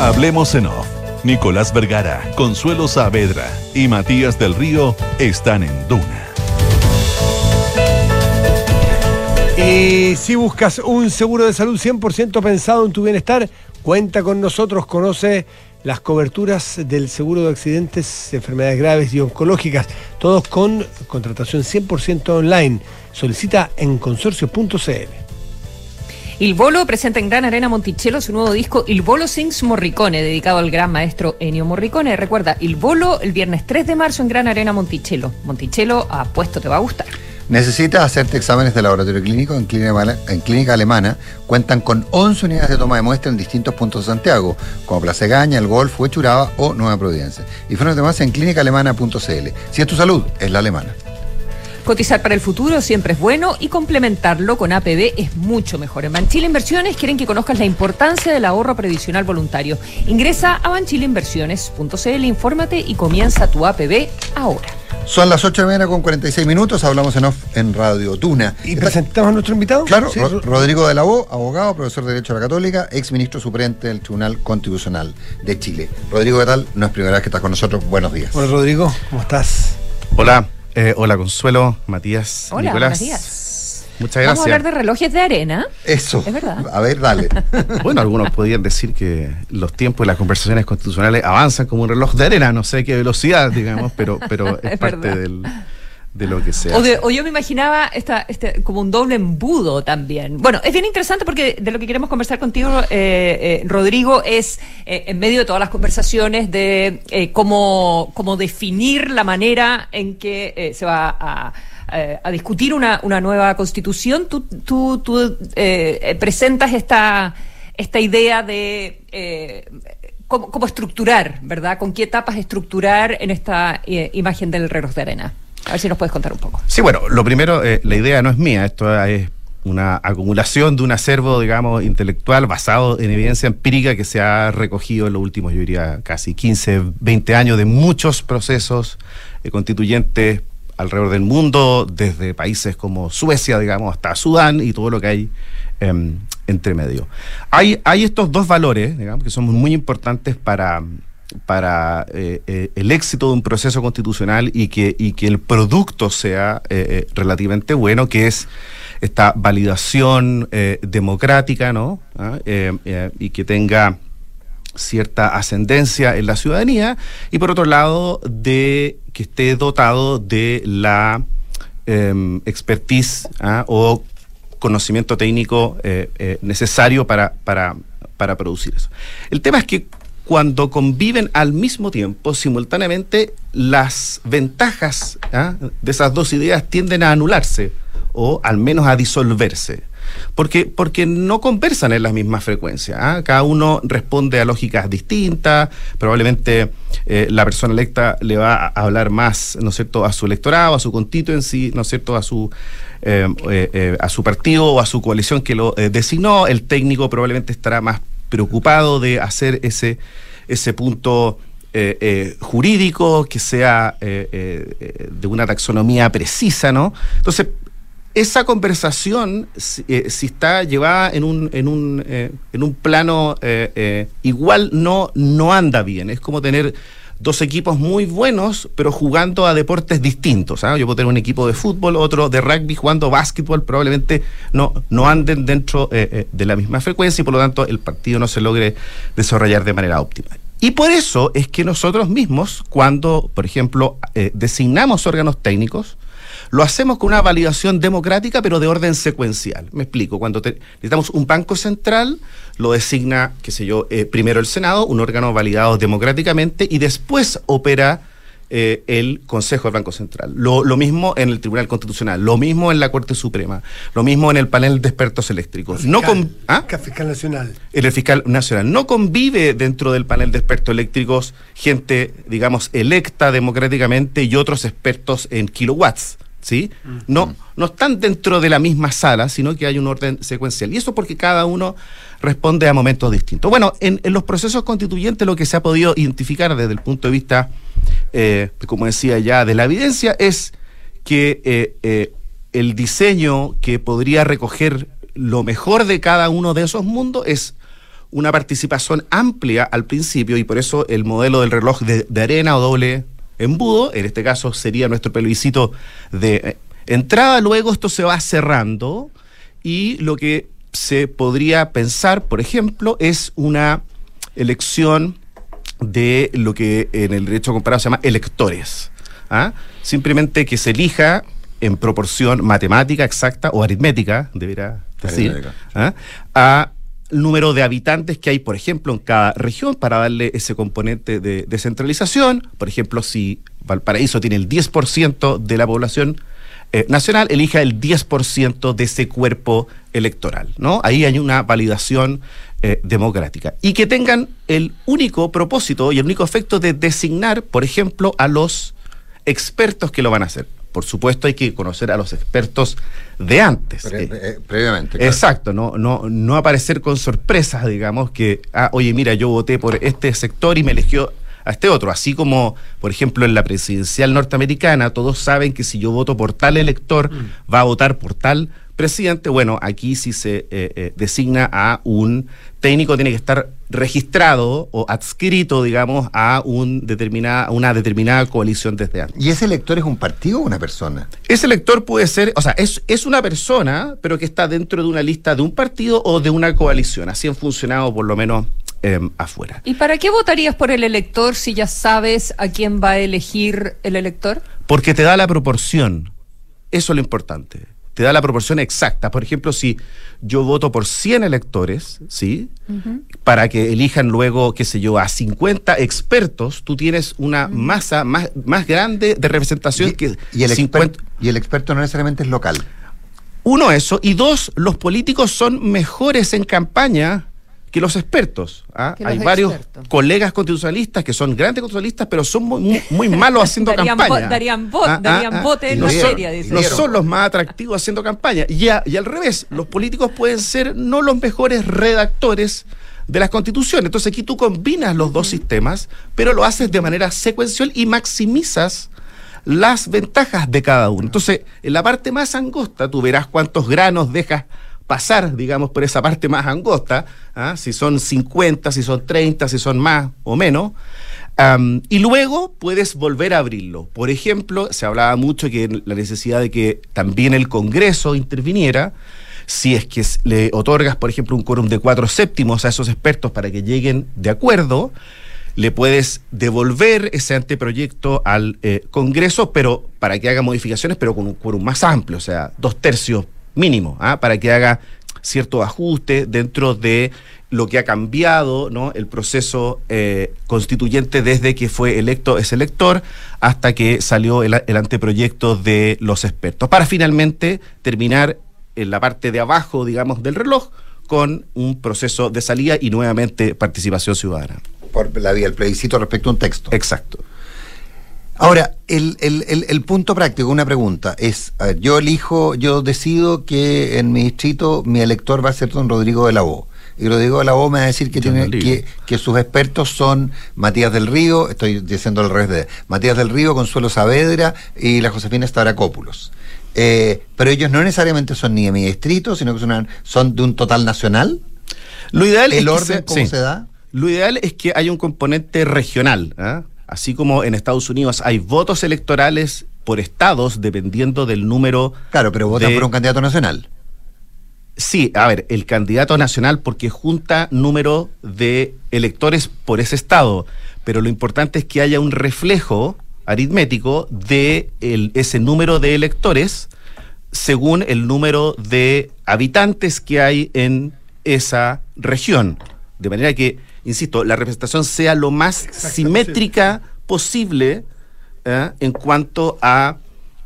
Hablemos en off. Nicolás Vergara, Consuelo Saavedra y Matías del Río están en Duna. Y si buscas un seguro de salud 100% pensado en tu bienestar, cuenta con nosotros, conoce las coberturas del seguro de accidentes, enfermedades graves y oncológicas, todos con contratación 100% online. Solicita en consorcio.cl. Il Bolo presenta en Gran Arena Monticello su nuevo disco Il Bolo Sings Morricone, dedicado al gran maestro Ennio Morricone. Recuerda, Il Bolo el viernes 3 de marzo en Gran Arena Monticello. Monticello, apuesto, te va a gustar. Necesitas hacerte exámenes de laboratorio clínico en clínica, Alemana. Cuentan con 11 unidades de toma de muestra en distintos puntos de Santiago, como Plaza Gaña, El Golf, Huechuraba o Nueva Providencia. Y de más en clínicaalemana.cl. Si es tu salud, es la alemana. Cotizar para el futuro siempre es bueno y complementarlo con APB es mucho mejor. En Banchile Inversiones quieren que conozcas la importancia del ahorro previsional voluntario. Ingresa a banchileinversiones.cl, infórmate y comienza tu APB ahora. Son las 8 de la mañana con 46 minutos, hablamos en off en Radio Tuna. ¿Y presentamos a nuestro invitado? Claro, Rodrigo de la O, abogado, profesor de Derecho a la Católica, ex ministro suplente del Tribunal Constitucional de Chile. Rodrigo, ¿qué tal? No es primera vez que estás con nosotros. Buenos días. Hola, Rodrigo, ¿cómo estás? Hola, eh, hola Consuelo, Matías, hola, Nicolás. días. Muchas gracias. Vamos a hablar de relojes de arena. Eso. Es verdad. A ver, dale. bueno, algunos podrían decir que los tiempos y las conversaciones constitucionales avanzan como un reloj de arena, no sé qué velocidad, digamos, pero, pero es, parte del, de lo que sea. O, yo me imaginaba esta, este, como un doble embudo también. Bueno, es bien interesante porque de lo que queremos conversar contigo, eh, eh, Rodrigo, es eh, en medio de todas las conversaciones de cómo, cómo definir la manera en que se va a a discutir una, una, nueva constitución, tú, tú, tú presentas esta, esta idea de cómo, cómo, estructurar, ¿verdad? ¿Con qué etapas estructurar en esta imagen del reloj de arena? A ver si nos puedes contar un poco. Sí, bueno, lo primero, eh, la idea no es mía, esto es una acumulación de un acervo, digamos, intelectual basado en evidencia empírica que se ha recogido en los últimos, yo diría, casi 15, 20 años de muchos procesos eh, constituyentes alrededor del mundo, desde países como Suecia, digamos, hasta Sudán y todo lo que hay em, entre medio. Hay, hay estos dos valores, digamos, que son muy importantes para para eh, eh, el éxito de un proceso constitucional y que, y que el producto sea eh, relativamente bueno, que es esta validación democrática, ¿no? ¿Ah? y que tenga cierta ascendencia en la ciudadanía, y por otro lado, de que esté dotado de la em, expertise ¿ah? o conocimiento técnico necesario para, para, para producir eso. El tema es que cuando conviven al mismo tiempo, simultáneamente, las ventajas ¿ah? de esas dos ideas tienden a anularse o al menos a disolverse. Porque, porque no conversan en las mismas frecuencias. ¿ah? Cada uno responde a lógicas distintas. Probablemente eh, la persona electa le va a hablar más, ¿no es cierto?, a su electorado, a su constituency, ¿no es cierto?, a su, eh, eh, a su partido o a su coalición que lo designó. El técnico probablemente estará más preocupado de hacer ese, ese punto eh, eh, jurídico, que sea eh, de una taxonomía precisa, ¿no? Entonces, esa conversación, si, está llevada en un, en un, en un plano igual, no, no anda bien. Es como tener dos equipos muy buenos, pero jugando a deportes distintos. ¿ah? Yo puedo tener un equipo de fútbol, otro de rugby, jugando básquetbol, probablemente no, no anden dentro eh, eh, de la misma frecuencia y por lo tanto el partido no se logre desarrollar de manera óptima. Y por eso es que nosotros mismos, cuando, por ejemplo, eh, designamos órganos técnicos, lo hacemos con una validación democrática, pero de orden secuencial. Me explico. Cuando necesitamos un banco central, lo designa, qué sé yo, eh, primero el Senado, un órgano validado democráticamente, y después opera eh, el Consejo del Banco Central. Lo, mismo en el Tribunal Constitucional, lo mismo en la Corte Suprema, lo mismo en el panel de expertos eléctricos. no con, ¿ah? fiscal nacional. El fiscal nacional. No convive dentro del panel de expertos eléctricos gente, digamos, electa democráticamente y otros expertos en kilowatts. ¿Sí? No, no están dentro de la misma sala, sino que hay un orden secuencial. Y eso porque cada uno responde a momentos distintos. Bueno, en, los procesos constituyentes lo que se ha podido identificar desde el punto de vista, eh, como decía ya, de la evidencia, es que eh, eh, el diseño que podría recoger lo mejor de cada uno de esos mundos es una participación amplia al principio y por eso el modelo del reloj de arena o doble embudo, en este caso sería nuestro plebiscito de eh, entrada, luego esto se va cerrando y lo que se podría pensar, por ejemplo, es una elección de lo que en el derecho comparado se llama electores. ¿ah? Simplemente que se elija en proporción matemática exacta o aritmética, deberá decir, ¿ah? a número de habitantes que hay, por ejemplo, en cada región para darle ese componente de descentralización. Por ejemplo, si Valparaíso tiene el 10% de la población eh, nacional, elija el 10% de ese cuerpo electoral. ¿no? Ahí hay una validación eh, democrática. Y que tengan el único propósito y el único efecto de designar, por ejemplo, a los expertos que lo van a hacer por supuesto hay que conocer a los expertos de antes. Eh, previamente. Exacto, no, no, no aparecer con sorpresas, digamos, que, ah, oye, mira, yo voté por este sector y me eligió a este otro. Así como, por ejemplo, en la presidencial norteamericana, todos saben que si yo voto por tal elector, mm. va a votar por tal presidente. Bueno, aquí si se eh, eh, designa a un técnico, tiene que estar registrado o adscrito, digamos, a un determinada, una determinada coalición desde antes. ¿Y ese elector es un partido o una persona? Ese elector puede ser, o sea, es, es una persona, pero que está dentro de una lista de un partido o de una coalición. Así han funcionado por lo menos em, afuera. ¿Y para qué votarías por el elector si ya sabes a quién va a elegir el elector? Porque te da la proporción. Eso es lo importante te da la proporción exacta. Por ejemplo, si yo voto por 100 electores, ¿sí? Para que elijan luego, qué sé yo, a 50 expertos, tú tienes una masa más, más grande de representación que y el, y el experto no necesariamente es local. Uno, eso. Y dos, los políticos son mejores en campaña que los expertos. ¿ah? Hay varios colegas constitucionalistas que son grandes constitucionalistas, pero son muy, muy, malos haciendo campaña. darían, ¿Ah? darían ah, en no la son, No son los más atractivos haciendo campaña. Y, y al revés, los políticos pueden ser no los mejores redactores de las constituciones. Entonces aquí tú combinas los dos sistemas, pero lo haces de manera secuencial y maximizas las ventajas de cada uno. Entonces, en la parte más angosta, tú verás cuántos granos dejas pasar, digamos, por esa parte más angosta, ¿ah? si son 50, si son 30, si son más o menos. y luego puedes volver a abrirlo. Por ejemplo, se hablaba mucho que la necesidad de que también el Congreso interviniera. Si es que le otorgas, por ejemplo, un quórum de cuatro séptimos a esos expertos para que lleguen de acuerdo, le puedes devolver ese anteproyecto al eh, Congreso, pero para que haga modificaciones, pero con un quórum más amplio, o sea, dos tercios mínimo, ¿ah? para que haga cierto ajuste dentro de lo que ha cambiado ¿no? el proceso eh, constituyente desde que fue electo ese elector hasta que salió el, anteproyecto de los expertos, para finalmente terminar en la parte de abajo, digamos, del reloj con un proceso de salida y nuevamente participación ciudadana. Por la vía del plebiscito respecto a un texto. Exacto. Ahora, el, el, el, punto práctico, una pregunta, es, yo elijo, yo decido que en mi distrito mi elector va a ser don Rodrigo de la O. Y Rodrigo de la O me va a decir que, tiene, que, que, sus expertos son Matías del Río, estoy diciendo al revés de Matías del Río, Consuelo Saavedra y la Josefina Staracópulos. Eh, pero ellos no necesariamente son ni de mi distrito, sino que son, son de un total nacional. Lo ideal ¿El es orden cómo se da? Lo ideal es que haya un componente regional. ¿eh? Así como en Estados Unidos hay votos electorales por estados dependiendo del número. Claro, pero votan por un candidato nacional. Sí, a ver, el candidato nacional porque junta número de electores por ese estado, pero lo importante es que haya un reflejo aritmético de ese número de electores según el número de habitantes que hay en esa región. De manera que insisto, la representación sea lo más simétrica posible ¿eh? en cuanto a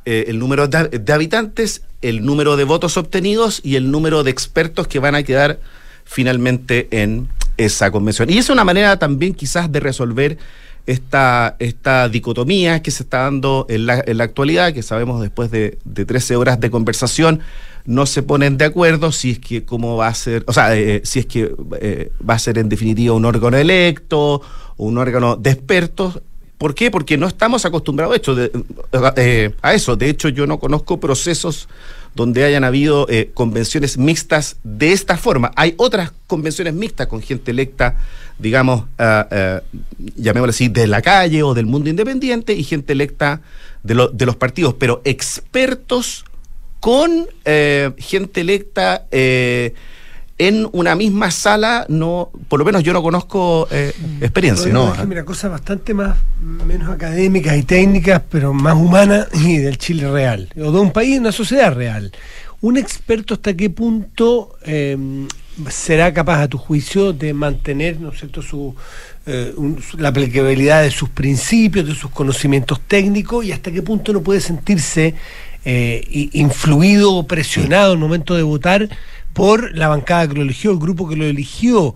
eh, el número de, habitantes, el número de votos obtenidos y el número de expertos que van a quedar finalmente en esa convención. Y es una manera también quizás de resolver esta, esta dicotomía que se está dando en la, en la actualidad, que sabemos después de, de 13 horas de conversación, no se ponen de acuerdo si es que cómo va a ser, o sea, eh, si es que eh, va a ser en definitiva un órgano electo un órgano de expertos. ¿Por qué? Porque no estamos acostumbrados hecho, eh, a eso. De hecho, yo no conozco procesos donde hayan habido convenciones mixtas de esta forma. Hay otras convenciones mixtas con gente electa, digamos, llamémoslo así, de la calle o del mundo independiente y gente electa de, de los partidos, pero expertos con eh, gente electa eh, en una misma sala, no, por lo menos yo no conozco eh, experiencia. No, ¿no? mira, cosas bastante más, menos académicas y técnicas, pero más humanas y del Chile real, o de un país, una sociedad real. ¿Un experto hasta qué punto eh, será capaz, a tu juicio, de mantener, ¿no es cierto?, su, eh, un- su- la aplicabilidad de sus principios, de sus conocimientos técnicos, y hasta qué punto no puede sentirse eh, influido o presionado al momento de votar por la bancada que lo eligió, el grupo que lo eligió.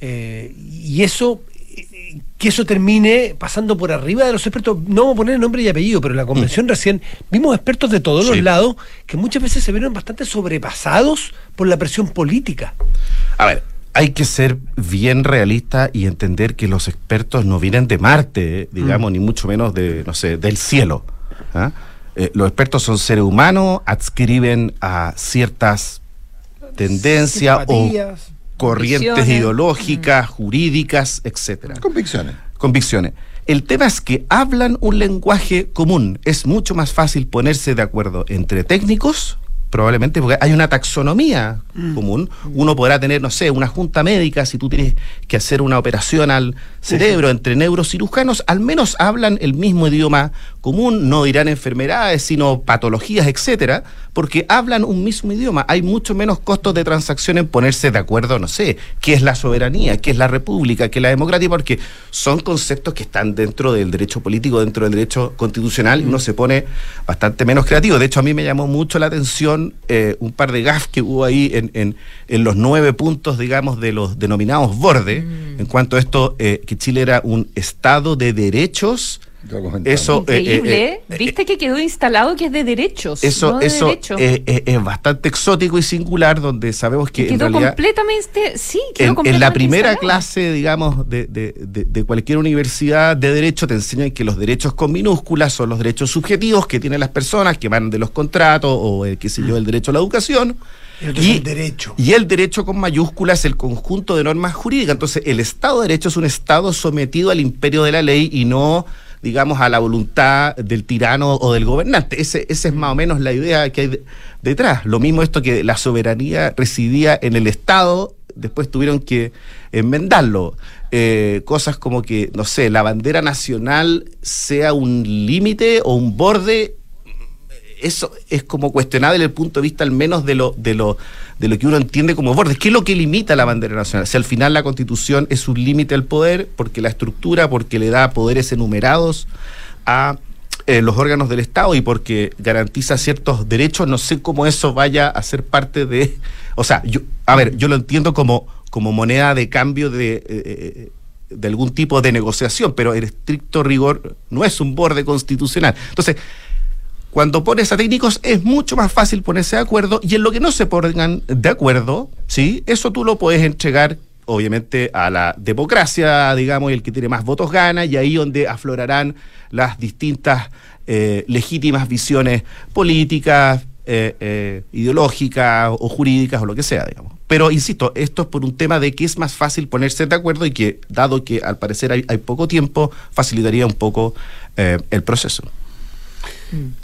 Eh, y eso, eh, que eso termine pasando por arriba de los expertos. No vamos a poner nombre y apellido, pero en la convención recién vimos expertos de todos los lados que muchas veces se vieron bastante sobrepasados por la presión política. A ver, hay que ser bien realista y entender que los expertos no vienen de Marte, eh, digamos, Mm. ni mucho menos de, no sé, del cielo. ¿ah? Eh, los expertos son seres humanos, adscriben a ciertas tendencias o corrientes visiones. ideológicas, jurídicas, etcétera. Convicciones. Convicciones. El tema es que hablan un lenguaje común. Es mucho más fácil ponerse de acuerdo entre técnicos, probablemente porque hay una taxonomía común. Uno podrá tener, no sé, una junta médica, si tú tienes que hacer una operación al cerebro entre neurocirujanos, al menos hablan el mismo idioma común, no dirán enfermedades, sino patologías, etcétera, porque hablan un mismo idioma. Hay mucho menos costos de transacción en ponerse de acuerdo, no sé, qué es la soberanía, qué es la república, qué es la democracia, porque son conceptos que están dentro del derecho político, dentro del derecho constitucional, y uno se pone bastante menos creativo. De hecho, a mí me llamó mucho la atención eh, un par de gafs que hubo ahí en, en- en los nueve puntos, digamos, de los denominados bordes, en cuanto a esto, eh, que Chile era un Estado de derechos. Eso, eh, eh, Increíble, eh, ¿eh? Viste que quedó instalado que es de derechos. eso, no de eso es bastante exótico y singular, donde sabemos que en quedó realidad completamente, sí, quedó en, en completamente la primera instalado. clase, digamos, de, de- de- de cualquier universidad de derecho te enseñan que los derechos con minúsculas son los derechos subjetivos que tienen las personas, que van de los contratos o, eh, qué sé yo, el derecho a la educación. El es el derecho. Y el derecho con mayúsculas es el conjunto de normas jurídicas. Entonces, el Estado de Derecho es un Estado sometido al imperio de la ley y no, digamos, a la voluntad del tirano o del gobernante. Ese, esa es más o menos la idea que hay de- detrás. Lo mismo esto que la soberanía residía en el Estado, después tuvieron que enmendarlo. Eh, cosas como que, no sé, la bandera nacional sea un límite o un borde eso es como cuestionable desde el punto de vista al menos de lo, de lo, de lo que uno entiende como bordes. ¿Qué es lo que limita la bandera nacional? Si al final la constitución es un límite al poder, porque la estructura, porque le da poderes enumerados a eh, los órganos del Estado y porque garantiza ciertos derechos, no sé cómo eso vaya a ser parte de... O sea, yo, a ver, yo lo entiendo como, como moneda de cambio de... eh, eh, de algún tipo de negociación, pero en estricto rigor no es un borde constitucional. Entonces, cuando pones a técnicos es mucho más fácil ponerse de acuerdo y en lo que no se pongan de acuerdo, ¿sí? Eso tú lo puedes entregar obviamente a la democracia, digamos, y el que tiene más votos gana y ahí donde aflorarán las distintas eh, legítimas visiones políticas, eh, eh, ideológicas o jurídicas o lo que sea, digamos. Pero insisto, esto es por un tema de que es más fácil ponerse de acuerdo y que, dado que al parecer hay, hay poco tiempo, facilitaría un poco el proceso.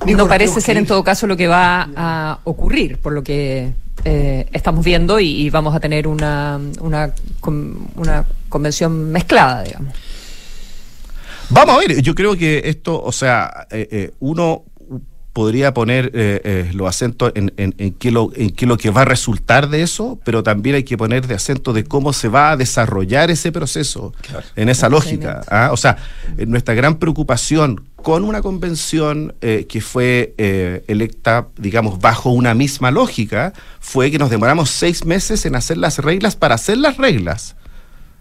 No parece ser en todo caso lo que va a ocurrir, por lo que eh, estamos viendo y, y vamos a tener una, una, una convención mezclada, digamos. Vamos a ver, yo creo que esto, o sea, eh, eh, uno podría poner eh, eh, los acentos en, en, en qué lo, en qué lo que va a resultar de eso, pero también hay que poner de acento de cómo se va a desarrollar ese proceso en esa lógica. ¿ah? O sea, eh, nuestra gran preocupación con una convención eh, que fue eh, electa, digamos, bajo una misma lógica, fue que nos demoramos seis meses en hacer las reglas para hacer las reglas.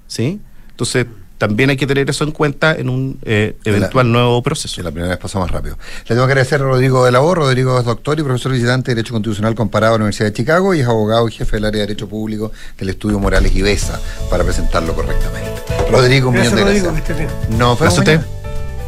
¿Sí? Entonces, también hay que tener eso en cuenta en un eh, eventual nuevo proceso. La primera vez pasó más rápido. Le tengo que agradecer a Rodrigo de la O. Rodrigo es doctor y profesor visitante de Derecho Constitucional comparado a la Universidad de Chicago y es abogado y jefe del área de Derecho Público del Estudio Morales y Besa para presentarlo correctamente. Rodrigo, un Gracias, millón de Rodrigo, gracias. que estés bien. Nos vemos mañana.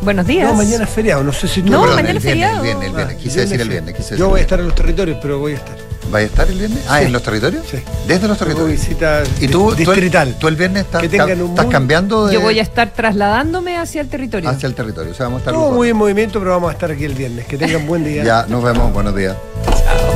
Buenos días. No, mañana es feriado, no sé si tú... No, Perdón, mañana es viernes, feriado. El viernes, el viernes. Ah, Quise decir el viernes. quise decir Yo voy a viernes. estar en los territorios, pero voy a estar. ¿Va a estar el viernes? Ah, Sí. ¿en los territorios? Sí. Desde los territorios. visita ¿Y tú, tú, el, distrital. tú el viernes estás, Que tengan un estás muy- cambiando de, Yo voy a estar trasladándome hacia el territorio. hacia el territorio? O sea, vamos a estar No, muy en movimiento, pero vamos a estar aquí el viernes. Que tengan buen día. Ya, nos vemos. Buenos días.